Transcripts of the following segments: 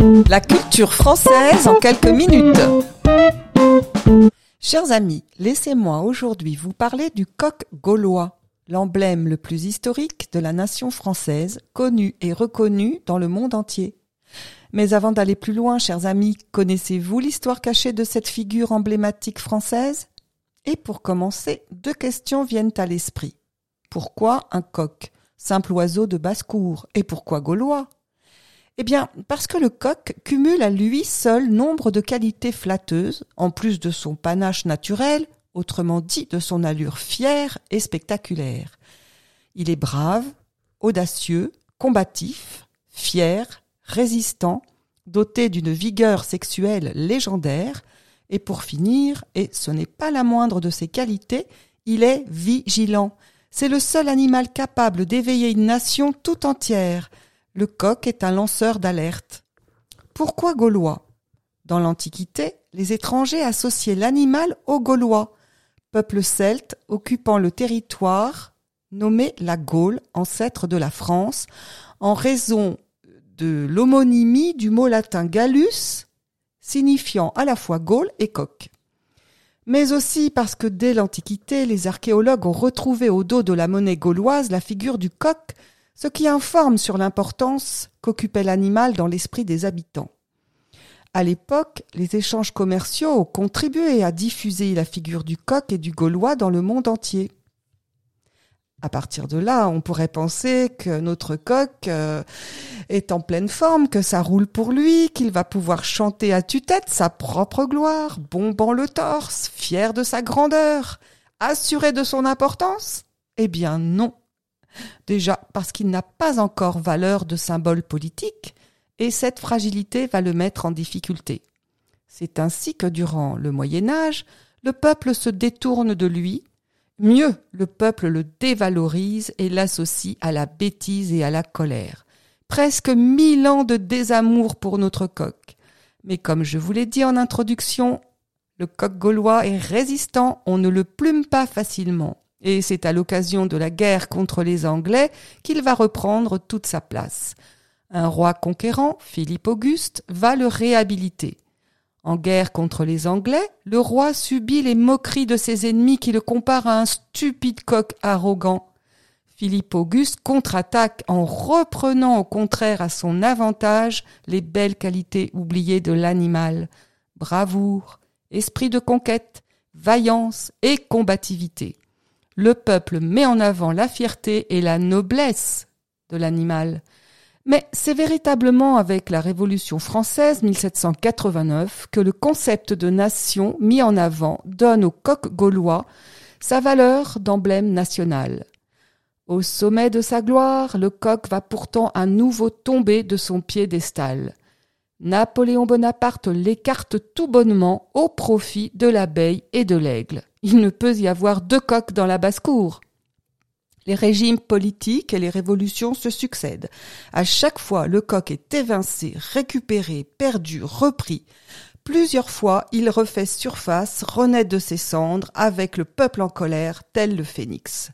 La culture française en quelques minutes. Chers amis, laissez-moi aujourd'hui vous parler du coq gaulois, l'emblème le plus historique de la nation française, connu et reconnu dans le monde entier. Mais avant d'aller plus loin, chers amis, connaissez-vous l'histoire cachée de cette figure emblématique française? Et pour commencer, deux questions viennent à l'esprit. Pourquoi un coq? Simple oiseau de basse-cour. Et pourquoi gaulois? Eh bien, parce que le coq cumule à lui seul nombre de qualités flatteuses, en plus de son panache naturel, autrement dit de son allure fière et spectaculaire. Il est brave, audacieux, combatif, fier, résistant, doté d'une vigueur sexuelle légendaire, et pour finir, et ce n'est pas la moindre de ses qualités, il est vigilant. C'est le seul animal capable d'éveiller une nation tout entière, le coq est un lanceur d'alerte. Pourquoi gaulois? Dans l'Antiquité, les étrangers associaient l'animal aux Gaulois, peuple celte occupant le territoire nommé la Gaule, ancêtre de la France, en raison de l'homonymie du mot latin gallus, signifiant à la fois Gaule et coq. Mais aussi parce que dès l'Antiquité, les archéologues ont retrouvé au dos de la monnaie gauloise la figure du coq ce qui informe sur l'importance qu'occupait l'animal dans l'esprit des habitants. À l'époque, les échanges commerciaux ont contribué à diffuser la figure du coq et du gaulois dans le monde entier. À partir de là, on pourrait penser que notre coq euh, est en pleine forme, que ça roule pour lui, qu'il va pouvoir chanter à tue-tête sa propre gloire, bombant le torse, fier de sa grandeur, assuré de son importance Eh bien non. Déjà parce qu'il n'a pas encore valeur de symbole politique, et cette fragilité va le mettre en difficulté. C'est ainsi que durant le Moyen Âge, le peuple se détourne de lui, mieux le peuple le dévalorise et l'associe à la bêtise et à la colère. Presque mille ans de désamour pour notre coq. Mais comme je vous l'ai dit en introduction, le coq gaulois est résistant, on ne le plume pas facilement. Et c'est à l'occasion de la guerre contre les Anglais qu'il va reprendre toute sa place. Un roi conquérant, Philippe Auguste, va le réhabiliter. En guerre contre les Anglais, le roi subit les moqueries de ses ennemis qui le comparent à un stupide coq arrogant. Philippe Auguste contre-attaque en reprenant au contraire à son avantage les belles qualités oubliées de l'animal bravoure, esprit de conquête, vaillance et combativité le peuple met en avant la fierté et la noblesse de l'animal. Mais c'est véritablement avec la Révolution française 1789 que le concept de nation mis en avant donne au coq gaulois sa valeur d'emblème national. Au sommet de sa gloire, le coq va pourtant à nouveau tomber de son piédestal. Napoléon Bonaparte l'écarte tout bonnement au profit de l'abeille et de l'aigle. Il ne peut y avoir deux coqs dans la basse-cour. Les régimes politiques et les révolutions se succèdent. À chaque fois, le coq est évincé, récupéré, perdu, repris. Plusieurs fois, il refait surface, renaît de ses cendres, avec le peuple en colère, tel le phénix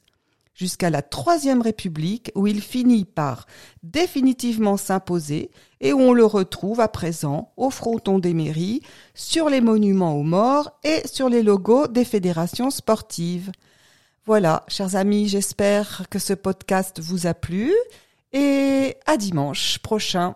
jusqu'à la Troisième République où il finit par définitivement s'imposer et où on le retrouve à présent au fronton des mairies, sur les monuments aux morts et sur les logos des fédérations sportives. Voilà, chers amis, j'espère que ce podcast vous a plu et à dimanche prochain.